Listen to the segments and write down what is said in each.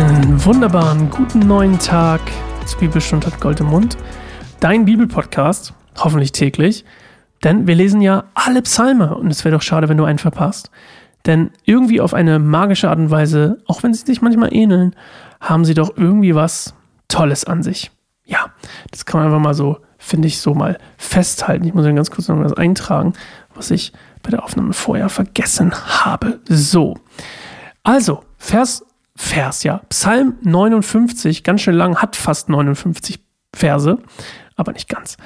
Einen wunderbaren guten neuen Tag zu Bibelstunde hat Gold im Mund. Dein Bibelpodcast, hoffentlich täglich, denn wir lesen ja alle Psalme und es wäre doch schade, wenn du einen verpasst. Denn irgendwie auf eine magische Art und Weise, auch wenn sie sich manchmal ähneln, haben sie doch irgendwie was Tolles an sich. Ja, das kann man einfach mal so, finde ich, so mal festhalten. Ich muss ja ganz kurz noch was eintragen, was ich bei der Aufnahme vorher vergessen habe. So. Also, Vers, Vers, ja. Psalm 59, ganz schön lang, hat fast 59 Verse, aber nicht ganz.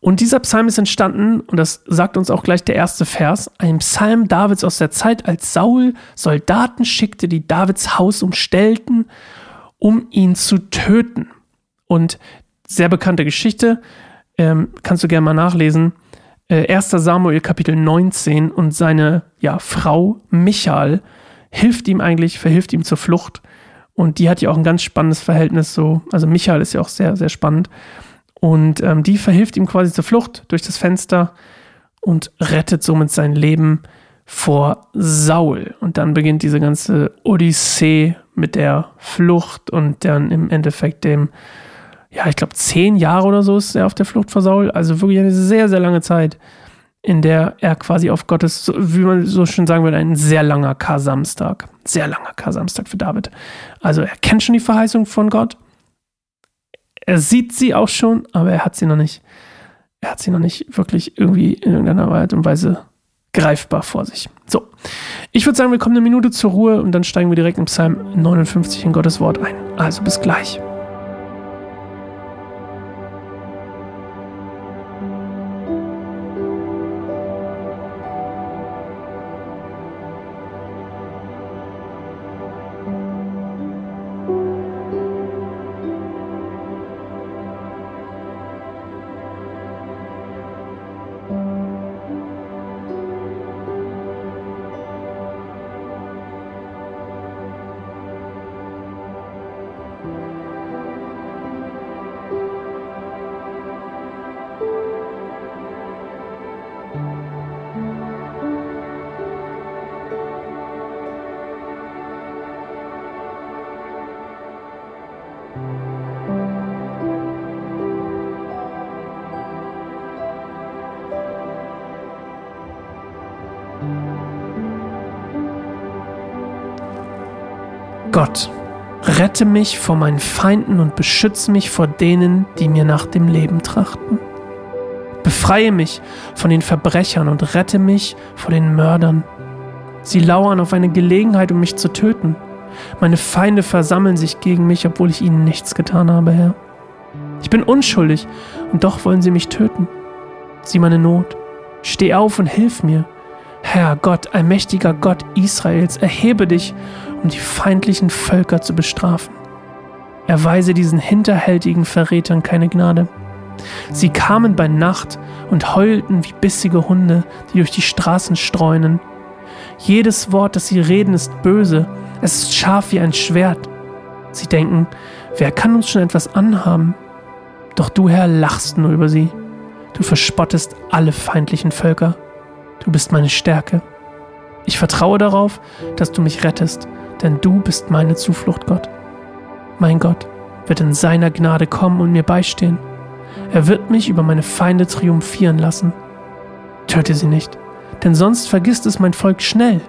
Und dieser Psalm ist entstanden, und das sagt uns auch gleich der erste Vers, ein Psalm Davids aus der Zeit, als Saul Soldaten schickte, die Davids Haus umstellten, um ihn zu töten. Und sehr bekannte Geschichte, ähm, kannst du gerne mal nachlesen. Äh, 1. Samuel Kapitel 19 und seine ja, Frau Michael hilft ihm eigentlich, verhilft ihm zur Flucht. Und die hat ja auch ein ganz spannendes Verhältnis so. Also Michael ist ja auch sehr, sehr spannend. Und ähm, die verhilft ihm quasi zur Flucht durch das Fenster und rettet somit sein Leben vor Saul. Und dann beginnt diese ganze Odyssee mit der Flucht und dann im Endeffekt dem, ja, ich glaube, zehn Jahre oder so ist er auf der Flucht vor Saul. Also wirklich eine sehr, sehr lange Zeit, in der er quasi auf Gottes, wie man so schön sagen würde, ein sehr langer Kar-Samstag. Sehr langer Kar-Samstag für David. Also er kennt schon die Verheißung von Gott er sieht sie auch schon, aber er hat sie noch nicht, er hat sie noch nicht wirklich irgendwie in irgendeiner Art und Weise greifbar vor sich. So, ich würde sagen, wir kommen eine Minute zur Ruhe und dann steigen wir direkt im Psalm 59 in Gottes Wort ein. Also bis gleich. Gott, rette mich vor meinen Feinden und beschütze mich vor denen, die mir nach dem Leben trachten. Befreie mich von den Verbrechern und rette mich vor den Mördern. Sie lauern auf eine Gelegenheit, um mich zu töten. Meine Feinde versammeln sich gegen mich, obwohl ich ihnen nichts getan habe, Herr. Ich bin unschuldig und doch wollen sie mich töten. Sieh meine Not. Steh auf und hilf mir. Herr Gott, allmächtiger Gott Israels, erhebe dich, um die feindlichen Völker zu bestrafen. Erweise diesen hinterhältigen Verrätern keine Gnade. Sie kamen bei Nacht und heulten wie bissige Hunde, die durch die Straßen streunen. Jedes Wort, das sie reden, ist böse, es ist scharf wie ein Schwert. Sie denken, wer kann uns schon etwas anhaben? Doch du, Herr, lachst nur über sie. Du verspottest alle feindlichen Völker. Du bist meine Stärke. Ich vertraue darauf, dass du mich rettest, denn du bist meine Zuflucht, Gott. Mein Gott wird in seiner Gnade kommen und mir beistehen. Er wird mich über meine Feinde triumphieren lassen. Töte sie nicht, denn sonst vergisst es mein Volk schnell.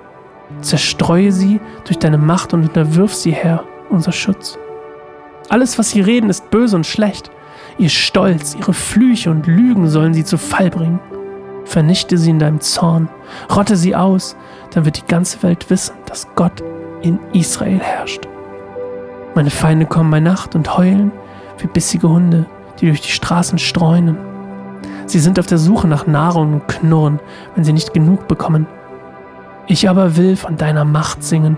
Zerstreue sie durch deine Macht und unterwirf sie, Herr, unser Schutz. Alles, was sie reden, ist böse und schlecht. Ihr Stolz, ihre Flüche und Lügen sollen sie zu Fall bringen. Vernichte sie in deinem Zorn, rotte sie aus, dann wird die ganze Welt wissen, dass Gott in Israel herrscht. Meine Feinde kommen bei Nacht und heulen wie bissige Hunde, die durch die Straßen streunen. Sie sind auf der Suche nach Nahrung und knurren, wenn sie nicht genug bekommen. Ich aber will von deiner Macht singen.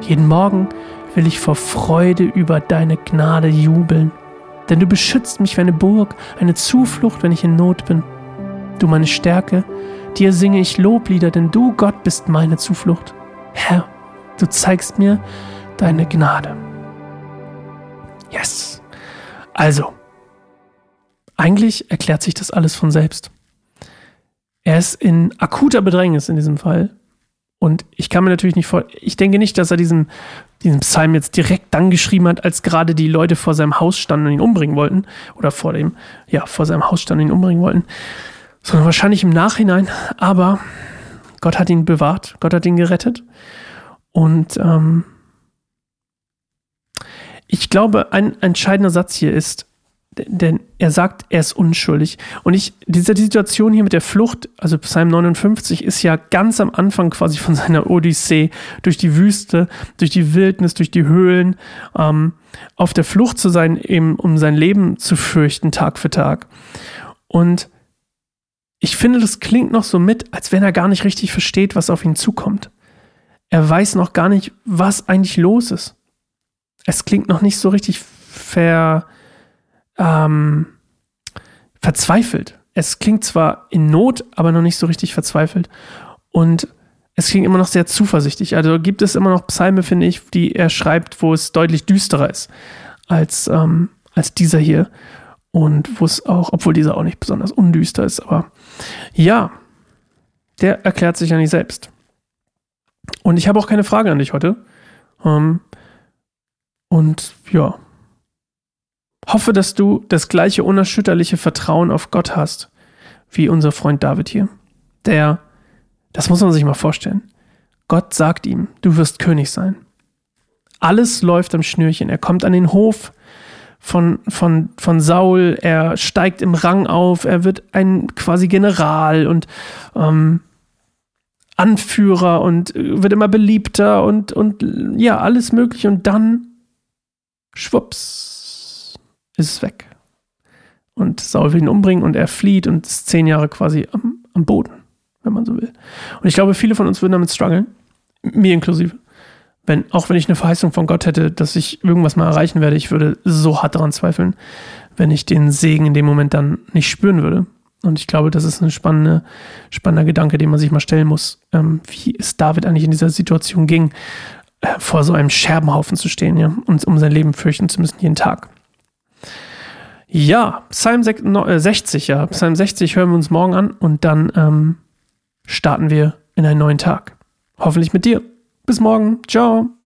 Jeden Morgen will ich vor Freude über deine Gnade jubeln. Denn du beschützt mich wie eine Burg, eine Zuflucht, wenn ich in Not bin du meine Stärke. Dir singe ich Loblieder, denn du, Gott, bist meine Zuflucht. Herr, du zeigst mir deine Gnade. Yes. Also, eigentlich erklärt sich das alles von selbst. Er ist in akuter Bedrängnis in diesem Fall Und ich kann mir natürlich nicht vor, ich denke nicht, dass er diesen, diesen Psalm jetzt direkt dann geschrieben hat, als gerade die Leute vor seinem Haus standen und ihn umbringen wollten. Oder vor dem, ja, vor seinem Haus standen und ihn umbringen wollten. Sondern wahrscheinlich im Nachhinein. Aber Gott hat ihn bewahrt, Gott hat ihn gerettet. Und ähm, ich glaube, ein entscheidender Satz hier ist, denn er sagt, er ist unschuldig. Und ich, diese Situation hier mit der Flucht, also Psalm 59, ist ja ganz am Anfang quasi von seiner Odyssee durch die Wüste, durch die Wildnis, durch die Höhlen, ähm, auf der Flucht zu sein, eben um sein Leben zu fürchten, Tag für Tag. Und ich finde, das klingt noch so mit, als wenn er gar nicht richtig versteht, was auf ihn zukommt. Er weiß noch gar nicht, was eigentlich los ist. Es klingt noch nicht so richtig ver, ähm, verzweifelt. Es klingt zwar in Not, aber noch nicht so richtig verzweifelt. Und es klingt immer noch sehr zuversichtlich. Also gibt es immer noch Psalme, finde ich, die er schreibt, wo es deutlich düsterer ist als, ähm, als dieser hier. Und wo es auch, obwohl dieser auch nicht besonders undüster ist, aber ja, der erklärt sich ja nicht selbst. Und ich habe auch keine Frage an dich heute. Ähm, und ja, Hoffe, dass du das gleiche unerschütterliche Vertrauen auf Gott hast, wie unser Freund David hier. Der, das muss man sich mal vorstellen. Gott sagt ihm, du wirst König sein. Alles läuft am Schnürchen. Er kommt an den Hof von, von, von Saul, er steigt im Rang auf, er wird ein quasi General und ähm, Anführer und wird immer beliebter und, und ja, alles mögliche. Und dann, schwupps, ist es weg. Und Saul will ihn umbringen und er flieht und ist zehn Jahre quasi am, am Boden, wenn man so will. Und ich glaube, viele von uns würden damit strugglen, mir inklusive. Wenn, auch wenn ich eine Verheißung von Gott hätte, dass ich irgendwas mal erreichen werde, ich würde so hart daran zweifeln, wenn ich den Segen in dem Moment dann nicht spüren würde. Und ich glaube, das ist ein spannende, spannender Gedanke, den man sich mal stellen muss, ähm, wie es David eigentlich in dieser Situation ging, äh, vor so einem Scherbenhaufen zu stehen, ja, und um sein Leben fürchten zu müssen jeden Tag. Ja, Psalm 60, äh, ja. Psalm 60 hören wir uns morgen an und dann ähm, starten wir in einen neuen Tag. Hoffentlich mit dir. Bis morgen. Ciao.